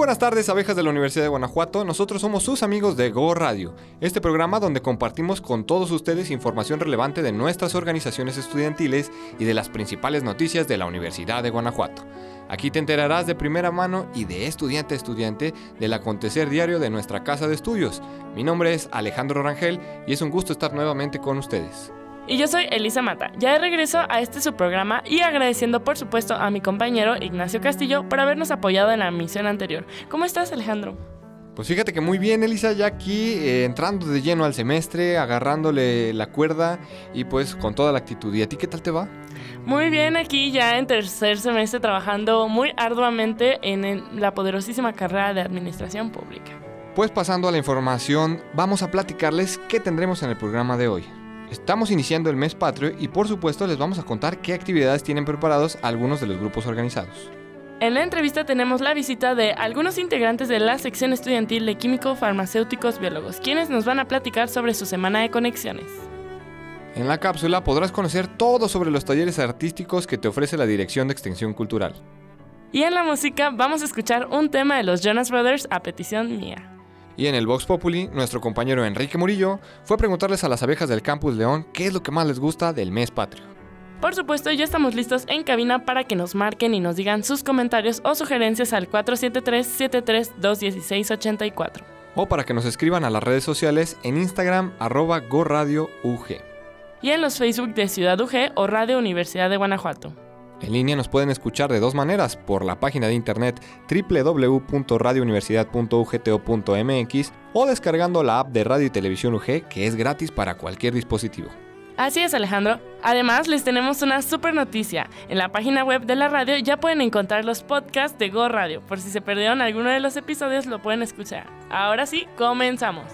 Buenas tardes, abejas de la Universidad de Guanajuato. Nosotros somos sus amigos de Go Radio, este programa donde compartimos con todos ustedes información relevante de nuestras organizaciones estudiantiles y de las principales noticias de la Universidad de Guanajuato. Aquí te enterarás de primera mano y de estudiante a estudiante del acontecer diario de nuestra casa de estudios. Mi nombre es Alejandro Rangel y es un gusto estar nuevamente con ustedes. Y yo soy Elisa Mata, ya de regreso a este su programa y agradeciendo por supuesto a mi compañero Ignacio Castillo por habernos apoyado en la misión anterior. ¿Cómo estás Alejandro? Pues fíjate que muy bien, Elisa, ya aquí eh, entrando de lleno al semestre, agarrándole la cuerda y pues con toda la actitud. ¿Y a ti qué tal te va? Muy bien, aquí ya en tercer semestre trabajando muy arduamente en la poderosísima carrera de Administración Pública. Pues pasando a la información, vamos a platicarles qué tendremos en el programa de hoy. Estamos iniciando el mes patrio y por supuesto les vamos a contar qué actividades tienen preparados algunos de los grupos organizados. En la entrevista tenemos la visita de algunos integrantes de la sección estudiantil de Químico, Farmacéuticos, Biólogos, quienes nos van a platicar sobre su semana de conexiones. En la cápsula podrás conocer todo sobre los talleres artísticos que te ofrece la Dirección de Extensión Cultural. Y en la música vamos a escuchar un tema de los Jonas Brothers a petición mía. Y en el Vox Populi, nuestro compañero Enrique Murillo fue a preguntarles a las abejas del Campus León qué es lo que más les gusta del mes patrio. Por supuesto, ya estamos listos en cabina para que nos marquen y nos digan sus comentarios o sugerencias al 473-73-216-84. O para que nos escriban a las redes sociales en Instagram arroba GoRadioUG. Y en los Facebook de Ciudad UG o Radio Universidad de Guanajuato. En línea nos pueden escuchar de dos maneras, por la página de internet www.radiouniversidad.ugto.mx o descargando la app de Radio y Televisión UG que es gratis para cualquier dispositivo. Así es Alejandro. Además les tenemos una super noticia. En la página web de la radio ya pueden encontrar los podcasts de Go Radio. Por si se perdieron alguno de los episodios lo pueden escuchar. Ahora sí, comenzamos.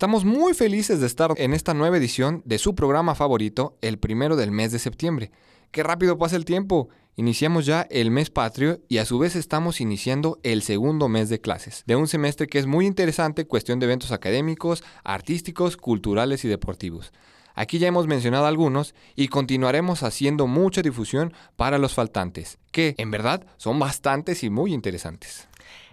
Estamos muy felices de estar en esta nueva edición de su programa favorito, el primero del mes de septiembre. Qué rápido pasa el tiempo. Iniciamos ya el mes patrio y a su vez estamos iniciando el segundo mes de clases, de un semestre que es muy interesante, cuestión de eventos académicos, artísticos, culturales y deportivos. Aquí ya hemos mencionado algunos y continuaremos haciendo mucha difusión para los faltantes, que en verdad son bastantes y muy interesantes.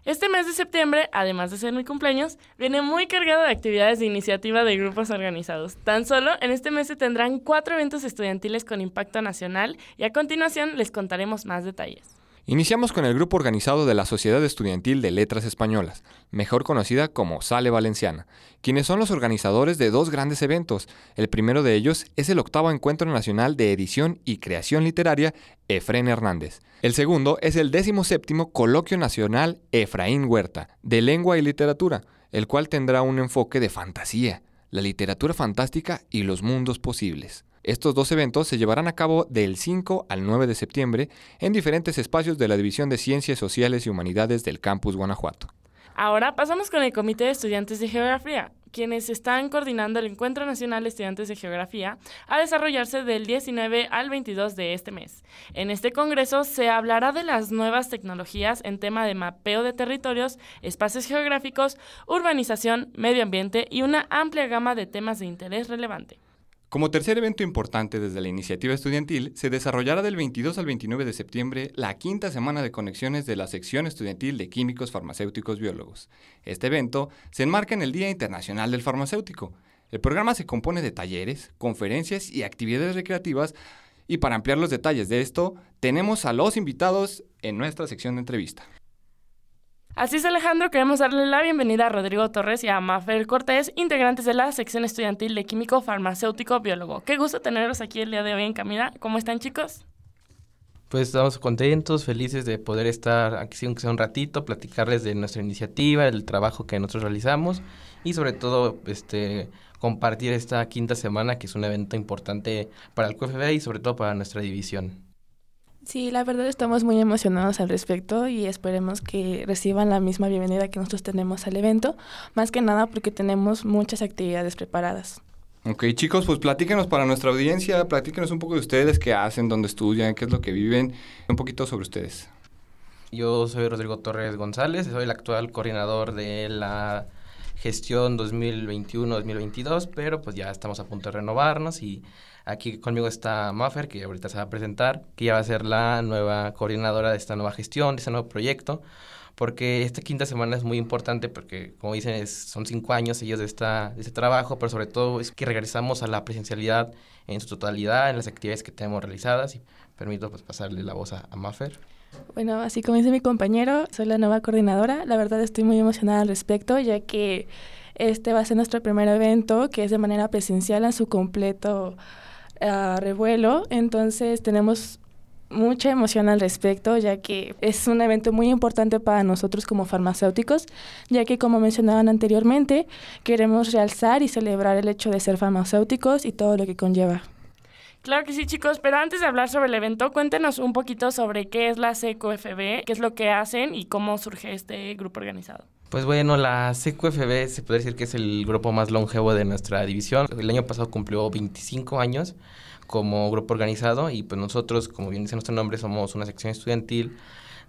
Este mes de septiembre, además de ser mi cumpleaños, viene muy cargado de actividades de iniciativa de grupos organizados. Tan solo en este mes se tendrán cuatro eventos estudiantiles con impacto nacional y a continuación les contaremos más detalles. Iniciamos con el grupo organizado de la Sociedad Estudiantil de Letras Españolas, mejor conocida como Sale Valenciana, quienes son los organizadores de dos grandes eventos. El primero de ellos es el octavo Encuentro Nacional de Edición y Creación Literaria Efren Hernández. El segundo es el décimo séptimo Coloquio Nacional Efraín Huerta, de Lengua y Literatura, el cual tendrá un enfoque de fantasía, la literatura fantástica y los mundos posibles. Estos dos eventos se llevarán a cabo del 5 al 9 de septiembre en diferentes espacios de la División de Ciencias Sociales y Humanidades del Campus Guanajuato. Ahora pasamos con el Comité de Estudiantes de Geografía, quienes están coordinando el Encuentro Nacional de Estudiantes de Geografía a desarrollarse del 19 al 22 de este mes. En este congreso se hablará de las nuevas tecnologías en tema de mapeo de territorios, espacios geográficos, urbanización, medio ambiente y una amplia gama de temas de interés relevante. Como tercer evento importante desde la iniciativa estudiantil, se desarrollará del 22 al 29 de septiembre la quinta semana de conexiones de la sección estudiantil de Químicos, Farmacéuticos, Biólogos. Este evento se enmarca en el Día Internacional del Farmacéutico. El programa se compone de talleres, conferencias y actividades recreativas y para ampliar los detalles de esto, tenemos a los invitados en nuestra sección de entrevista. Así es, Alejandro, queremos darle la bienvenida a Rodrigo Torres y a Mafer Cortés, integrantes de la sección estudiantil de Químico, Farmacéutico, Biólogo. Qué gusto tenerlos aquí el día de hoy en Camina. ¿Cómo están, chicos? Pues estamos contentos, felices de poder estar aquí, aunque sea un ratito, platicarles de nuestra iniciativa, del trabajo que nosotros realizamos y sobre todo este compartir esta quinta semana que es un evento importante para el QFB y sobre todo para nuestra división. Sí, la verdad estamos muy emocionados al respecto y esperemos que reciban la misma bienvenida que nosotros tenemos al evento, más que nada porque tenemos muchas actividades preparadas. Ok, chicos, pues platíquenos para nuestra audiencia, platíquenos un poco de ustedes, qué hacen, dónde estudian, qué es lo que viven, un poquito sobre ustedes. Yo soy Rodrigo Torres González, soy el actual coordinador de la gestión 2021-2022, pero pues ya estamos a punto de renovarnos y aquí conmigo está Maffer, que ahorita se va a presentar, que ya va a ser la nueva coordinadora de esta nueva gestión, de este nuevo proyecto, porque esta quinta semana es muy importante porque, como dicen, son cinco años ellos de, esta, de este trabajo, pero sobre todo es que regresamos a la presencialidad en su totalidad, en las actividades que tenemos realizadas y permito pues pasarle la voz a, a Maffer. Bueno, así como dice mi compañero, soy la nueva coordinadora. La verdad estoy muy emocionada al respecto, ya que este va a ser nuestro primer evento, que es de manera presencial en su completo uh, revuelo. Entonces tenemos mucha emoción al respecto, ya que es un evento muy importante para nosotros como farmacéuticos, ya que como mencionaban anteriormente, queremos realzar y celebrar el hecho de ser farmacéuticos y todo lo que conlleva. Claro que sí, chicos, pero antes de hablar sobre el evento, cuéntenos un poquito sobre qué es la CQFB, qué es lo que hacen y cómo surge este grupo organizado. Pues bueno, la CQFB se puede decir que es el grupo más longevo de nuestra división. El año pasado cumplió 25 años como grupo organizado y pues nosotros, como bien dice nuestro nombre, somos una sección estudiantil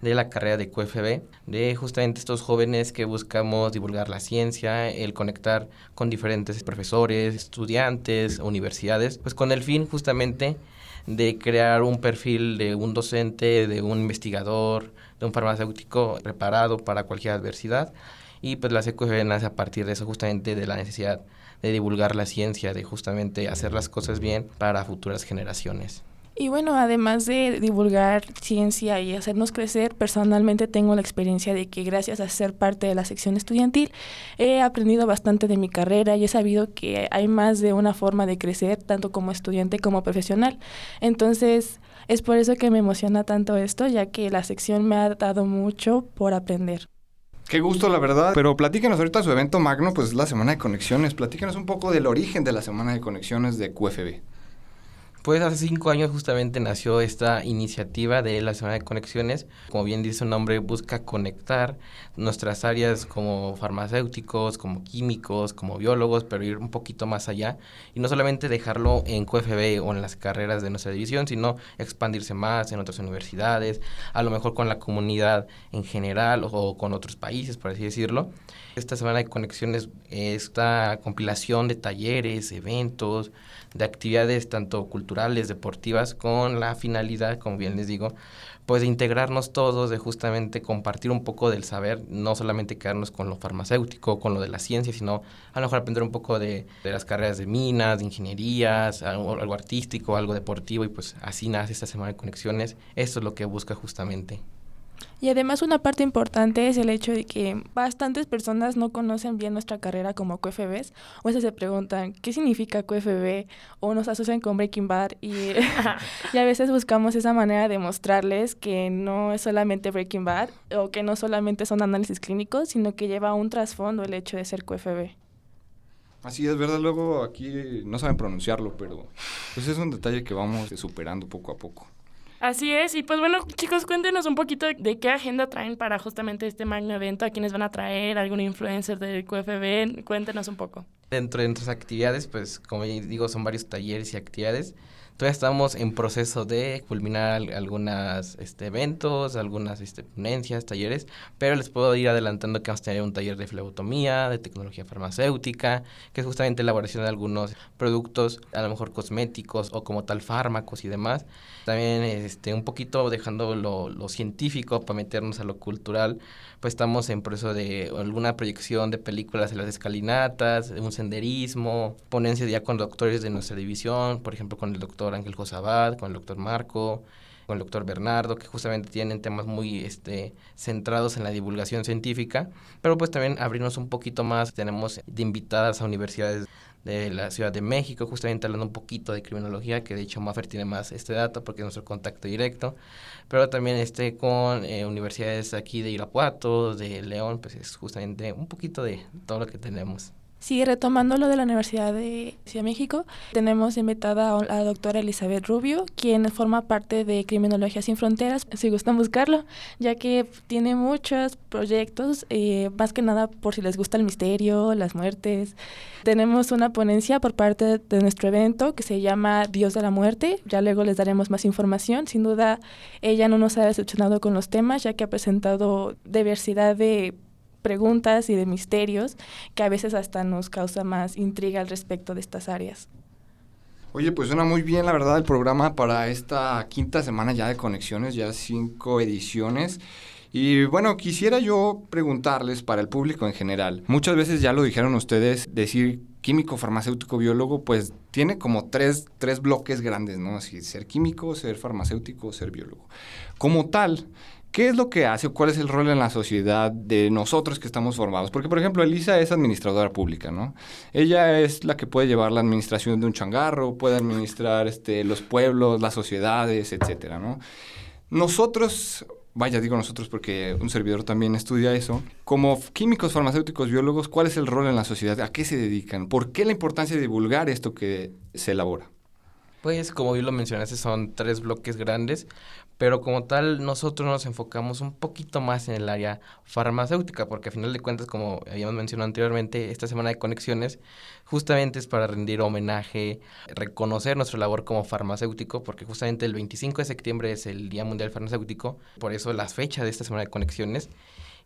de la carrera de QFB, de justamente estos jóvenes que buscamos divulgar la ciencia, el conectar con diferentes profesores, estudiantes, universidades, pues con el fin justamente de crear un perfil de un docente, de un investigador, de un farmacéutico preparado para cualquier adversidad. Y pues la CQFB nace a partir de eso, justamente de la necesidad de divulgar la ciencia, de justamente hacer las cosas bien para futuras generaciones. Y bueno, además de divulgar ciencia y hacernos crecer, personalmente tengo la experiencia de que gracias a ser parte de la sección estudiantil he aprendido bastante de mi carrera y he sabido que hay más de una forma de crecer, tanto como estudiante como profesional. Entonces, es por eso que me emociona tanto esto, ya que la sección me ha dado mucho por aprender. Qué gusto, la verdad. Pero platíquenos ahorita su evento magno, pues es la Semana de Conexiones. Platíquenos un poco del origen de la Semana de Conexiones de QFB. Pues hace cinco años justamente nació esta iniciativa de la Semana de Conexiones. Como bien dice su nombre, busca conectar nuestras áreas como farmacéuticos, como químicos, como biólogos, pero ir un poquito más allá. Y no solamente dejarlo en QFB o en las carreras de nuestra división, sino expandirse más en otras universidades, a lo mejor con la comunidad en general o con otros países, por así decirlo. Esta Semana de Conexiones, esta compilación de talleres, eventos, de actividades tanto culturales, deportivas, con la finalidad, como bien les digo, pues de integrarnos todos, de justamente compartir un poco del saber, no solamente quedarnos con lo farmacéutico, con lo de la ciencia, sino a lo mejor aprender un poco de, de las carreras de minas, de ingenierías, algo, algo artístico, algo deportivo, y pues así nace esta Semana de Conexiones. Esto es lo que busca justamente. Y además una parte importante es el hecho de que bastantes personas no conocen bien nuestra carrera como QFBs, o sea, se preguntan qué significa QFB o nos asocian con Breaking Bad y, y a veces buscamos esa manera de mostrarles que no es solamente Breaking Bad o que no solamente son análisis clínicos, sino que lleva un trasfondo el hecho de ser QFB. Así es, ¿verdad? Luego aquí no saben pronunciarlo, pero pues es un detalle que vamos superando poco a poco. Así es, y pues bueno, chicos, cuéntenos un poquito de qué agenda traen para justamente este magno evento, a quiénes van a traer, algún influencer del QFB, cuéntenos un poco. Dentro de nuestras actividades, pues como digo, son varios talleres y actividades. Todavía estamos en proceso de culminar algunos este, eventos, algunas este, ponencias, talleres, pero les puedo ir adelantando que vamos a tener un taller de flebotomía, de tecnología farmacéutica, que es justamente elaboración de algunos productos, a lo mejor cosméticos o como tal fármacos y demás. También este, un poquito dejando lo, lo científico para meternos a lo cultural, pues estamos en proceso de alguna proyección de películas en las escalinatas, un senderismo, ponencias ya con doctores de nuestra división, por ejemplo con el doctor Ángel Josabad, con el doctor Marco, con el doctor Bernardo, que justamente tienen temas muy este, centrados en la divulgación científica, pero pues también abrirnos un poquito más, tenemos de invitadas a universidades de la Ciudad de México, justamente hablando un poquito de criminología, que de hecho Maffer tiene más este dato porque es nuestro contacto directo, pero también este con eh, universidades aquí de Irapuato, de León, pues es justamente un poquito de todo lo que tenemos. Sí, retomando lo de la Universidad de Ciudad de México, tenemos invitada a la doctora Elizabeth Rubio, quien forma parte de Criminología Sin Fronteras, si gustan buscarlo, ya que tiene muchos proyectos, eh, más que nada por si les gusta el misterio, las muertes. Tenemos una ponencia por parte de nuestro evento que se llama Dios de la Muerte, ya luego les daremos más información. Sin duda, ella no nos ha decepcionado con los temas, ya que ha presentado diversidad de preguntas y de misterios que a veces hasta nos causa más intriga al respecto de estas áreas. Oye, pues suena muy bien la verdad el programa para esta quinta semana ya de conexiones, ya cinco ediciones. Y bueno, quisiera yo preguntarles para el público en general. Muchas veces ya lo dijeron ustedes, decir químico, farmacéutico, biólogo, pues tiene como tres, tres bloques grandes, ¿no? Así, ser químico, ser farmacéutico, ser biólogo. Como tal, ¿Qué es lo que hace o cuál es el rol en la sociedad de nosotros que estamos formados? Porque, por ejemplo, Elisa es administradora pública, ¿no? Ella es la que puede llevar la administración de un changarro, puede administrar este, los pueblos, las sociedades, etcétera, ¿no? Nosotros, vaya, digo nosotros porque un servidor también estudia eso, como químicos, farmacéuticos, biólogos, ¿cuál es el rol en la sociedad? ¿A qué se dedican? ¿Por qué la importancia de divulgar esto que se elabora? Pues como bien lo mencionaste, son tres bloques grandes, pero como tal nosotros nos enfocamos un poquito más en el área farmacéutica, porque a final de cuentas, como habíamos mencionado anteriormente, esta semana de conexiones justamente es para rendir homenaje, reconocer nuestra labor como farmacéutico, porque justamente el 25 de septiembre es el Día Mundial Farmacéutico, por eso las fechas de esta semana de conexiones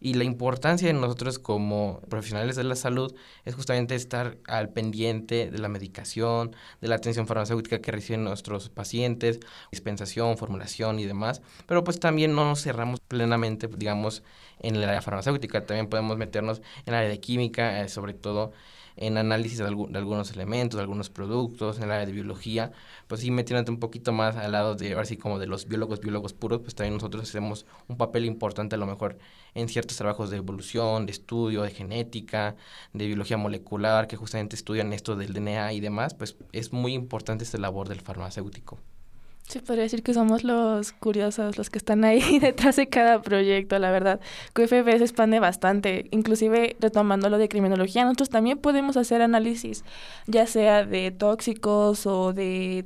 y la importancia de nosotros como profesionales de la salud es justamente estar al pendiente de la medicación, de la atención farmacéutica que reciben nuestros pacientes, dispensación, formulación y demás. Pero pues también no nos cerramos plenamente, digamos, en área farmacéutica. También podemos meternos en el área de química, eh, sobre todo en análisis de, algunos elementos, de algunos productos, en el área de biología, pues sí metiéndote un poquito más al lado de, ahora sí como de los biólogos, biólogos puros, pues también nosotros hacemos un papel importante a lo mejor en ciertos trabajos de evolución, de estudio, de genética, de biología molecular, que justamente estudian esto del DNA y demás, pues es muy importante esta labor del farmacéutico. Sí, podría decir que somos los curiosos, los que están ahí detrás de cada proyecto, la verdad. QFB se expande bastante, inclusive retomando lo de criminología, nosotros también podemos hacer análisis, ya sea de tóxicos o de...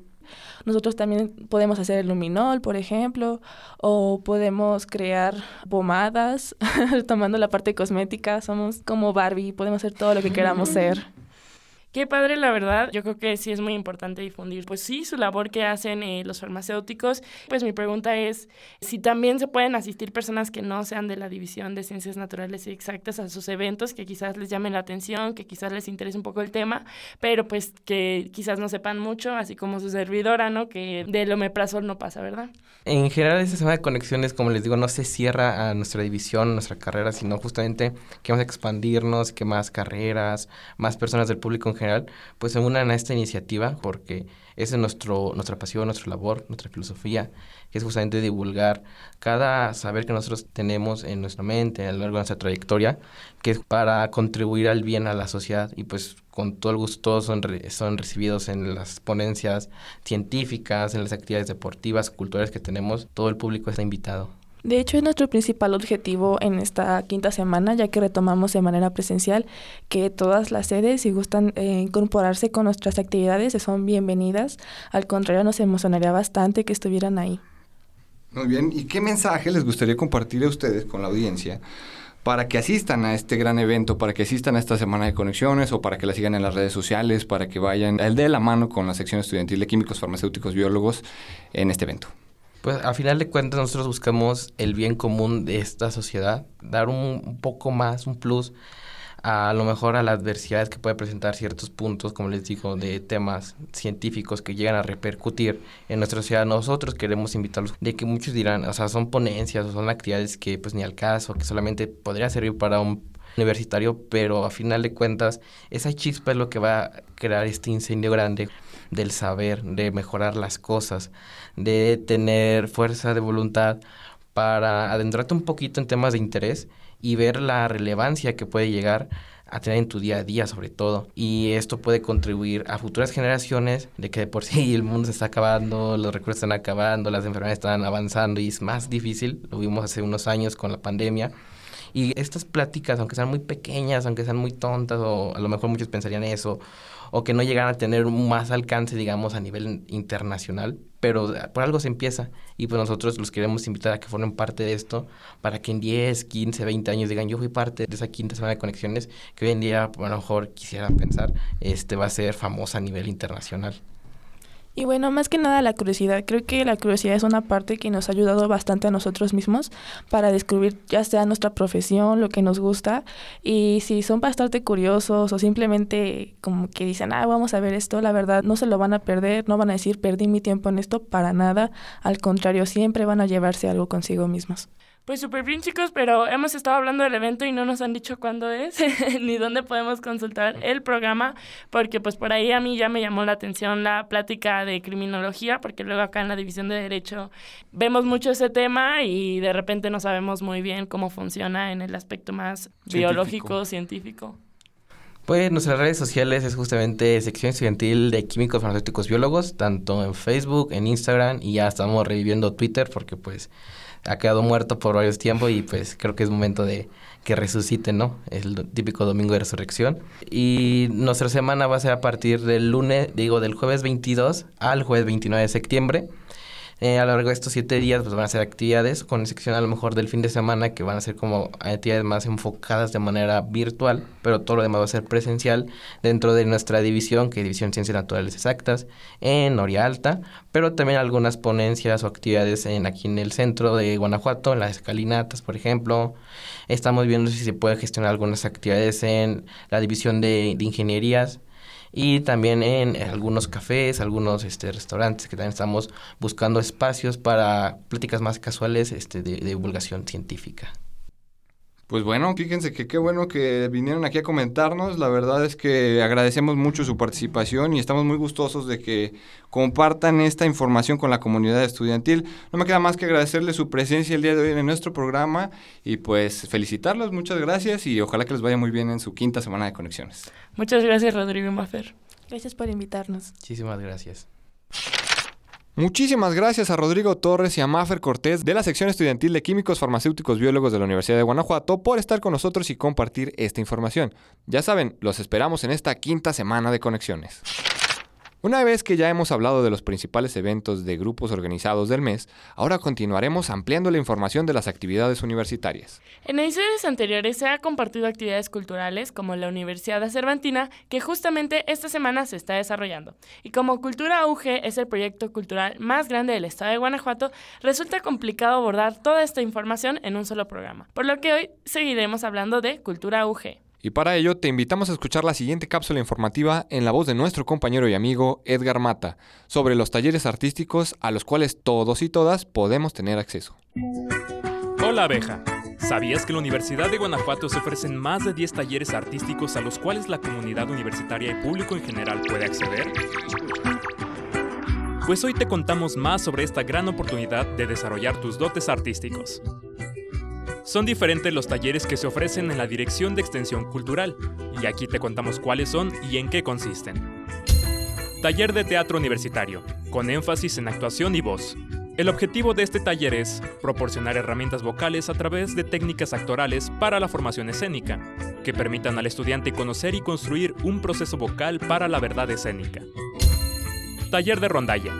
Nosotros también podemos hacer el luminol, por ejemplo, o podemos crear pomadas, retomando la parte cosmética, somos como Barbie, podemos hacer todo lo que queramos ser. Qué padre, la verdad. Yo creo que sí es muy importante difundir, pues sí, su labor que hacen eh, los farmacéuticos. Pues mi pregunta es si también se pueden asistir personas que no sean de la División de Ciencias Naturales y Exactas a sus eventos, que quizás les llamen la atención, que quizás les interese un poco el tema, pero pues que quizás no sepan mucho, así como su servidora, ¿no? Que del omeprazol no pasa, ¿verdad? En general, esta semana de conexiones, como les digo, no se cierra a nuestra división, nuestra carrera, sino justamente que vamos a expandirnos, que más carreras, más personas del público en general pues se unan a esta iniciativa porque esa es nuestro, nuestra pasión, nuestra labor, nuestra filosofía, que es justamente divulgar cada saber que nosotros tenemos en nuestra mente, a lo largo de nuestra trayectoria, que es para contribuir al bien a la sociedad y pues con todo el gusto todos son, son recibidos en las ponencias científicas, en las actividades deportivas, culturales que tenemos, todo el público está invitado. De hecho, es nuestro principal objetivo en esta quinta semana, ya que retomamos de manera presencial que todas las sedes, si gustan eh, incorporarse con nuestras actividades, son bienvenidas. Al contrario, nos emocionaría bastante que estuvieran ahí. Muy bien, ¿y qué mensaje les gustaría compartir a ustedes con la audiencia para que asistan a este gran evento, para que asistan a esta semana de conexiones o para que la sigan en las redes sociales, para que vayan el de la mano con la sección estudiantil de químicos, farmacéuticos, biólogos en este evento? Pues a final de cuentas nosotros buscamos el bien común de esta sociedad, dar un, poco más, un plus a, lo mejor a la adversidad que puede presentar ciertos puntos, como les digo, de temas científicos que llegan a repercutir en nuestra sociedad. Nosotros queremos invitarlos, de que muchos dirán, o sea, son ponencias o son actividades que pues ni al caso, que solamente podría servir para un universitario, pero a final de cuentas esa chispa es lo que va a crear este incendio grande del saber, de mejorar las cosas, de tener fuerza de voluntad para adentrarte un poquito en temas de interés y ver la relevancia que puede llegar a tener en tu día a día sobre todo. Y esto puede contribuir a futuras generaciones de que de por sí el mundo se está acabando, los recursos están acabando, las enfermedades están avanzando y es más difícil, lo vimos hace unos años con la pandemia. Y estas pláticas, aunque sean muy pequeñas, aunque sean muy tontas, o a lo mejor muchos pensarían eso, o que no llegan a tener más alcance, digamos, a nivel internacional, pero por algo se empieza y pues nosotros los queremos invitar a que formen parte de esto para que en 10, 15, 20 años digan yo fui parte de esa quinta semana de conexiones que hoy en día a lo mejor quisiera pensar este va a ser famosa a nivel internacional. Y bueno, más que nada la curiosidad. Creo que la curiosidad es una parte que nos ha ayudado bastante a nosotros mismos para descubrir ya sea nuestra profesión, lo que nos gusta. Y si son bastante curiosos o simplemente como que dicen, ah, vamos a ver esto, la verdad no se lo van a perder, no van a decir, perdí mi tiempo en esto para nada. Al contrario, siempre van a llevarse algo consigo mismos. Pues súper bien chicos, pero hemos estado hablando del evento y no nos han dicho cuándo es, ni dónde podemos consultar el programa, porque pues por ahí a mí ya me llamó la atención la plática de criminología, porque luego acá en la división de derecho vemos mucho ese tema y de repente no sabemos muy bien cómo funciona en el aspecto más biológico, científico. Pues nuestras redes sociales es justamente sección estudiantil de químicos farmacéuticos biólogos, tanto en Facebook, en Instagram y ya estamos reviviendo Twitter porque pues ha quedado muerto por varios tiempos y pues creo que es momento de que resucite, ¿no? El típico domingo de resurrección. Y nuestra semana va a ser a partir del lunes, digo, del jueves 22 al jueves 29 de septiembre. Eh, a lo largo de estos siete días pues van a ser actividades, con excepción a lo mejor del fin de semana, que van a ser como actividades más enfocadas de manera virtual, pero todo lo demás va a ser presencial dentro de nuestra división, que es División Ciencias Naturales Exactas, en Noria Alta, pero también algunas ponencias o actividades en, aquí en el centro de Guanajuato, en las escalinatas, por ejemplo. Estamos viendo si se puede gestionar algunas actividades en la División de Ingenierías, y también en algunos cafés, algunos este, restaurantes que también estamos buscando espacios para pláticas más casuales este, de divulgación científica. Pues bueno, fíjense que qué bueno que vinieron aquí a comentarnos. La verdad es que agradecemos mucho su participación y estamos muy gustosos de que compartan esta información con la comunidad estudiantil. No me queda más que agradecerles su presencia el día de hoy en nuestro programa y pues felicitarlos. Muchas gracias y ojalá que les vaya muy bien en su quinta semana de conexiones. Muchas gracias, Rodrigo Maffer. Gracias por invitarnos. Muchísimas gracias. Muchísimas gracias a Rodrigo Torres y a Mafer Cortés de la sección estudiantil de Químicos Farmacéuticos Biólogos de la Universidad de Guanajuato por estar con nosotros y compartir esta información. Ya saben, los esperamos en esta quinta semana de conexiones. Una vez que ya hemos hablado de los principales eventos de grupos organizados del mes, ahora continuaremos ampliando la información de las actividades universitarias. En ediciones anteriores se ha compartido actividades culturales como la Universidad de Cervantina, que justamente esta semana se está desarrollando. Y como Cultura UG es el proyecto cultural más grande del estado de Guanajuato, resulta complicado abordar toda esta información en un solo programa, por lo que hoy seguiremos hablando de Cultura UG. Y para ello te invitamos a escuchar la siguiente cápsula informativa en la voz de nuestro compañero y amigo Edgar Mata sobre los talleres artísticos a los cuales todos y todas podemos tener acceso. Hola abeja. ¿Sabías que la Universidad de Guanajuato se ofrecen más de 10 talleres artísticos a los cuales la comunidad universitaria y público en general puede acceder? Pues hoy te contamos más sobre esta gran oportunidad de desarrollar tus dotes artísticos. Son diferentes los talleres que se ofrecen en la Dirección de Extensión Cultural, y aquí te contamos cuáles son y en qué consisten. Taller de Teatro Universitario, con énfasis en actuación y voz. El objetivo de este taller es proporcionar herramientas vocales a través de técnicas actorales para la formación escénica, que permitan al estudiante conocer y construir un proceso vocal para la verdad escénica. Taller de Rondalla,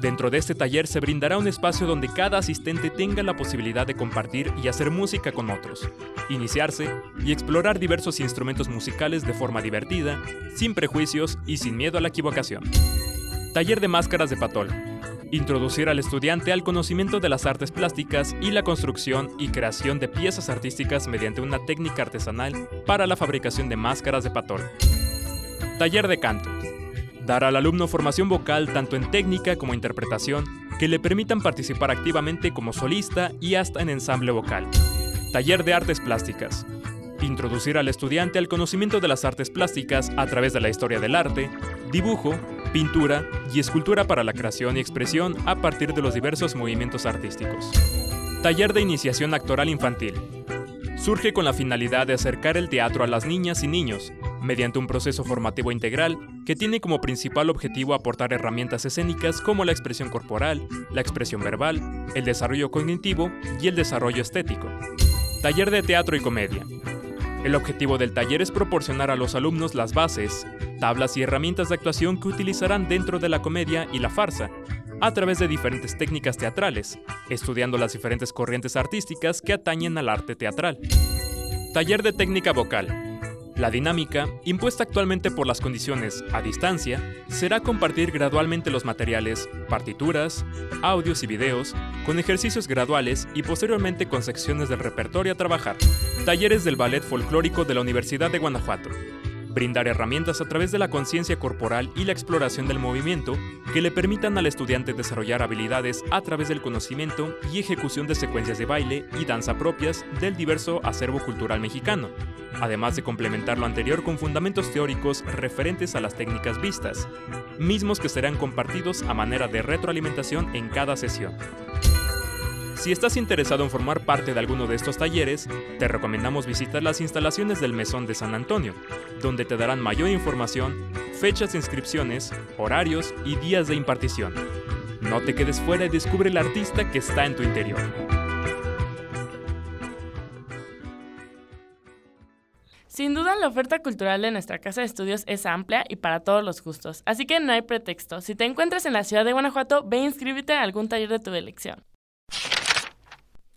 Dentro de este taller se brindará un espacio donde cada asistente tenga la posibilidad de compartir y hacer música con otros, iniciarse y explorar diversos instrumentos musicales de forma divertida, sin prejuicios y sin miedo a la equivocación. Taller de máscaras de patol. Introducir al estudiante al conocimiento de las artes plásticas y la construcción y creación de piezas artísticas mediante una técnica artesanal para la fabricación de máscaras de patol. Taller de canto Dar al alumno formación vocal tanto en técnica como interpretación que le permitan participar activamente como solista y hasta en ensamble vocal. Taller de artes plásticas. Introducir al estudiante al conocimiento de las artes plásticas a través de la historia del arte, dibujo, pintura y escultura para la creación y expresión a partir de los diversos movimientos artísticos. Taller de iniciación actoral infantil. Surge con la finalidad de acercar el teatro a las niñas y niños, mediante un proceso formativo integral que tiene como principal objetivo aportar herramientas escénicas como la expresión corporal, la expresión verbal, el desarrollo cognitivo y el desarrollo estético. Taller de Teatro y Comedia. El objetivo del taller es proporcionar a los alumnos las bases, tablas y herramientas de actuación que utilizarán dentro de la comedia y la farsa, a través de diferentes técnicas teatrales, estudiando las diferentes corrientes artísticas que atañen al arte teatral. Taller de técnica vocal. La dinámica, impuesta actualmente por las condiciones a distancia, será compartir gradualmente los materiales, partituras, audios y videos, con ejercicios graduales y posteriormente con secciones del repertorio a trabajar. Talleres del Ballet Folclórico de la Universidad de Guanajuato brindar herramientas a través de la conciencia corporal y la exploración del movimiento que le permitan al estudiante desarrollar habilidades a través del conocimiento y ejecución de secuencias de baile y danza propias del diverso acervo cultural mexicano, además de complementar lo anterior con fundamentos teóricos referentes a las técnicas vistas, mismos que serán compartidos a manera de retroalimentación en cada sesión. Si estás interesado en formar parte de alguno de estos talleres, te recomendamos visitar las instalaciones del Mesón de San Antonio, donde te darán mayor información, fechas de inscripciones, horarios y días de impartición. No te quedes fuera y descubre el artista que está en tu interior. Sin duda, la oferta cultural de nuestra casa de estudios es amplia y para todos los gustos, así que no hay pretexto. Si te encuentras en la ciudad de Guanajuato, ve e inscríbete a algún taller de tu elección.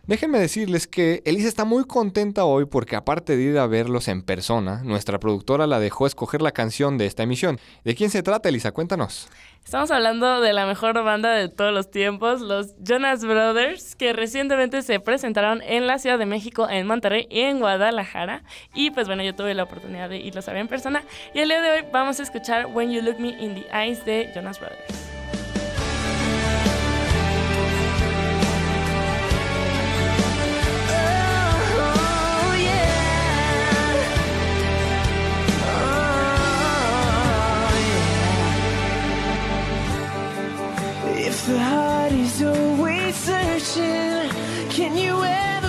Déjenme decirles que Elisa está muy contenta hoy porque aparte de ir a verlos en persona, nuestra productora la dejó escoger la canción de esta emisión. ¿De quién se trata, Elisa? Cuéntanos. Estamos hablando de la mejor banda de todos los tiempos, los Jonas Brothers, que recientemente se presentaron en la Ciudad de México, en Monterrey y en Guadalajara. Y pues bueno, yo tuve la oportunidad de irlos a ver en persona. Y el día de hoy vamos a escuchar When You Look Me in the Eyes de Jonas Brothers. The heart is always searching. Can you ever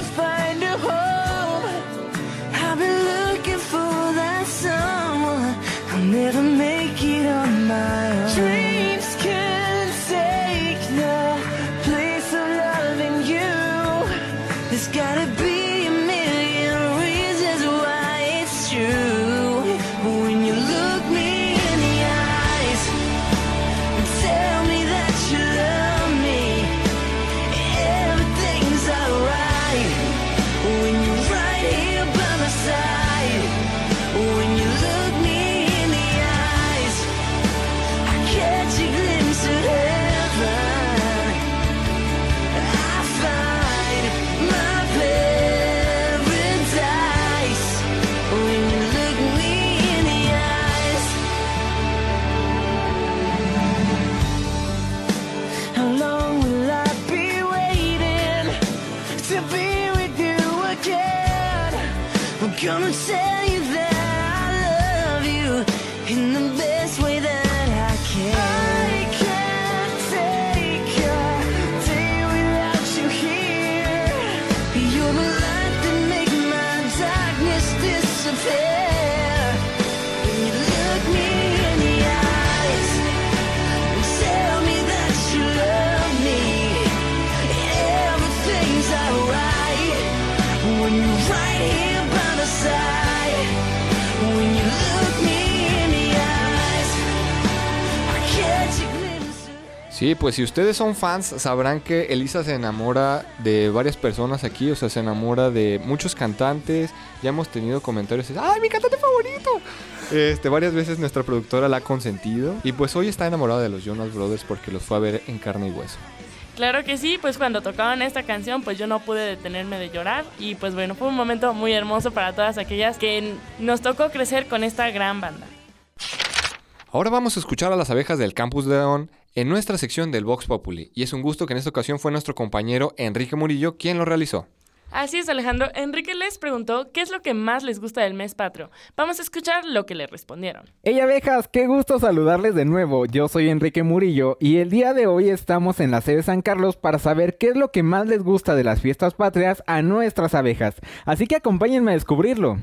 Sí, pues si ustedes son fans, sabrán que Elisa se enamora de varias personas aquí, o sea, se enamora de muchos cantantes. Ya hemos tenido comentarios, ¡ay, mi cantante favorito! Este, varias veces nuestra productora la ha consentido. Y pues hoy está enamorada de los Jonas Brothers porque los fue a ver en carne y hueso. Claro que sí, pues cuando tocaban esta canción, pues yo no pude detenerme de llorar y pues bueno, fue un momento muy hermoso para todas aquellas que nos tocó crecer con esta gran banda. Ahora vamos a escuchar a las abejas del Campus de León en nuestra sección del Vox Populi. Y es un gusto que en esta ocasión fue nuestro compañero Enrique Murillo quien lo realizó. Así es, Alejandro. Enrique les preguntó qué es lo que más les gusta del mes patrio. Vamos a escuchar lo que le respondieron. Hey abejas, qué gusto saludarles de nuevo. Yo soy Enrique Murillo y el día de hoy estamos en la sede San Carlos para saber qué es lo que más les gusta de las fiestas patrias a nuestras abejas. Así que acompáñenme a descubrirlo.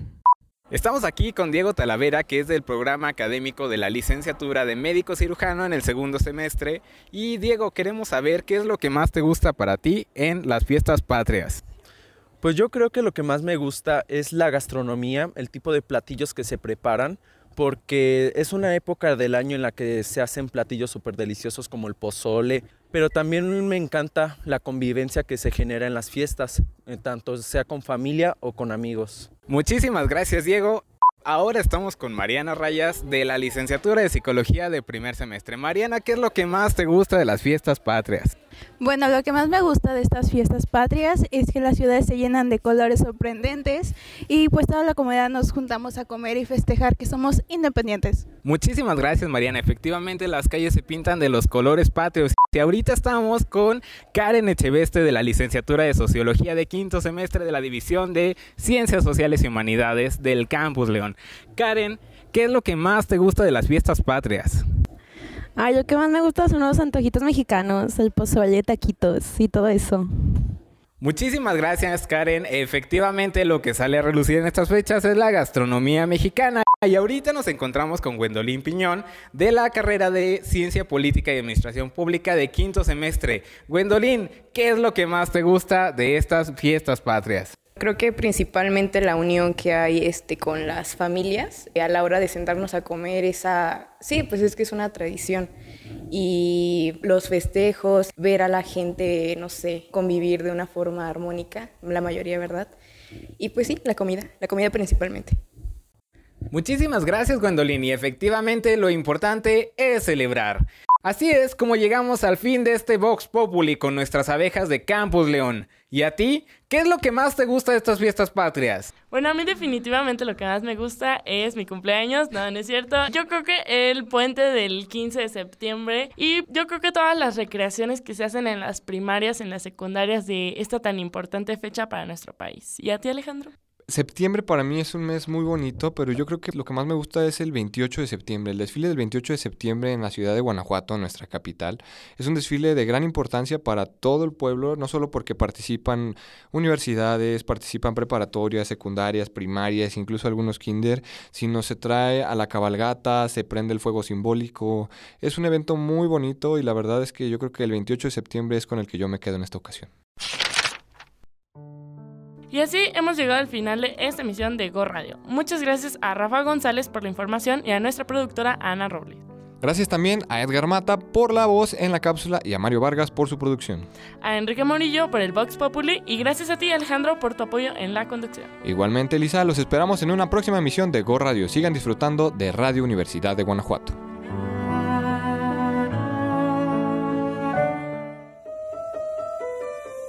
Estamos aquí con Diego Talavera, que es del programa académico de la licenciatura de médico cirujano en el segundo semestre. Y Diego, queremos saber qué es lo que más te gusta para ti en las fiestas patrias. Pues yo creo que lo que más me gusta es la gastronomía, el tipo de platillos que se preparan, porque es una época del año en la que se hacen platillos súper deliciosos como el pozole, pero también me encanta la convivencia que se genera en las fiestas, eh, tanto sea con familia o con amigos. Muchísimas gracias, Diego. Ahora estamos con Mariana Rayas de la licenciatura de Psicología de primer semestre. Mariana, ¿qué es lo que más te gusta de las fiestas patrias? Bueno, lo que más me gusta de estas fiestas patrias es que las ciudades se llenan de colores sorprendentes y pues toda la comunidad nos juntamos a comer y festejar que somos independientes. Muchísimas gracias Mariana, efectivamente las calles se pintan de los colores patrios ahorita estamos con Karen Echeveste de la licenciatura de Sociología de quinto semestre de la División de Ciencias Sociales y Humanidades del Campus León. Karen, ¿qué es lo que más te gusta de las fiestas patrias? Ay, lo que más me gusta son los antojitos mexicanos, el pozole, taquitos y todo eso. Muchísimas gracias Karen. Efectivamente lo que sale a relucir en estas fechas es la gastronomía mexicana. Y ahorita nos encontramos con Gwendolyn Piñón de la carrera de Ciencia Política y Administración Pública de quinto semestre. Gwendolyn, ¿qué es lo que más te gusta de estas fiestas patrias? Creo que principalmente la unión que hay este, con las familias a la hora de sentarnos a comer, esa, sí, pues es que es una tradición. Y los festejos, ver a la gente, no sé, convivir de una forma armónica, la mayoría, ¿verdad? Y pues sí, la comida, la comida principalmente. Muchísimas gracias, Gwendolyn. Y efectivamente, lo importante es celebrar. Así es como llegamos al fin de este Vox Populi con nuestras abejas de Campus León. ¿Y a ti? ¿Qué es lo que más te gusta de estas fiestas patrias? Bueno, a mí definitivamente lo que más me gusta es mi cumpleaños, no, no es cierto. Yo creo que el puente del 15 de septiembre y yo creo que todas las recreaciones que se hacen en las primarias, en las secundarias de esta tan importante fecha para nuestro país. ¿Y a ti, Alejandro? Septiembre para mí es un mes muy bonito, pero yo creo que lo que más me gusta es el 28 de septiembre. El desfile del 28 de septiembre en la ciudad de Guanajuato, nuestra capital, es un desfile de gran importancia para todo el pueblo, no solo porque participan universidades, participan preparatorias, secundarias, primarias, incluso algunos kinder, sino se trae a la cabalgata, se prende el fuego simbólico. Es un evento muy bonito y la verdad es que yo creo que el 28 de septiembre es con el que yo me quedo en esta ocasión. Y así hemos llegado al final de esta emisión de Go Radio. Muchas gracias a Rafa González por la información y a nuestra productora Ana Robles. Gracias también a Edgar Mata por la voz en la cápsula y a Mario Vargas por su producción. A Enrique Morillo por el Vox Populi y gracias a ti Alejandro por tu apoyo en la conducción. Igualmente Elisa, los esperamos en una próxima emisión de Go Radio. Sigan disfrutando de Radio Universidad de Guanajuato.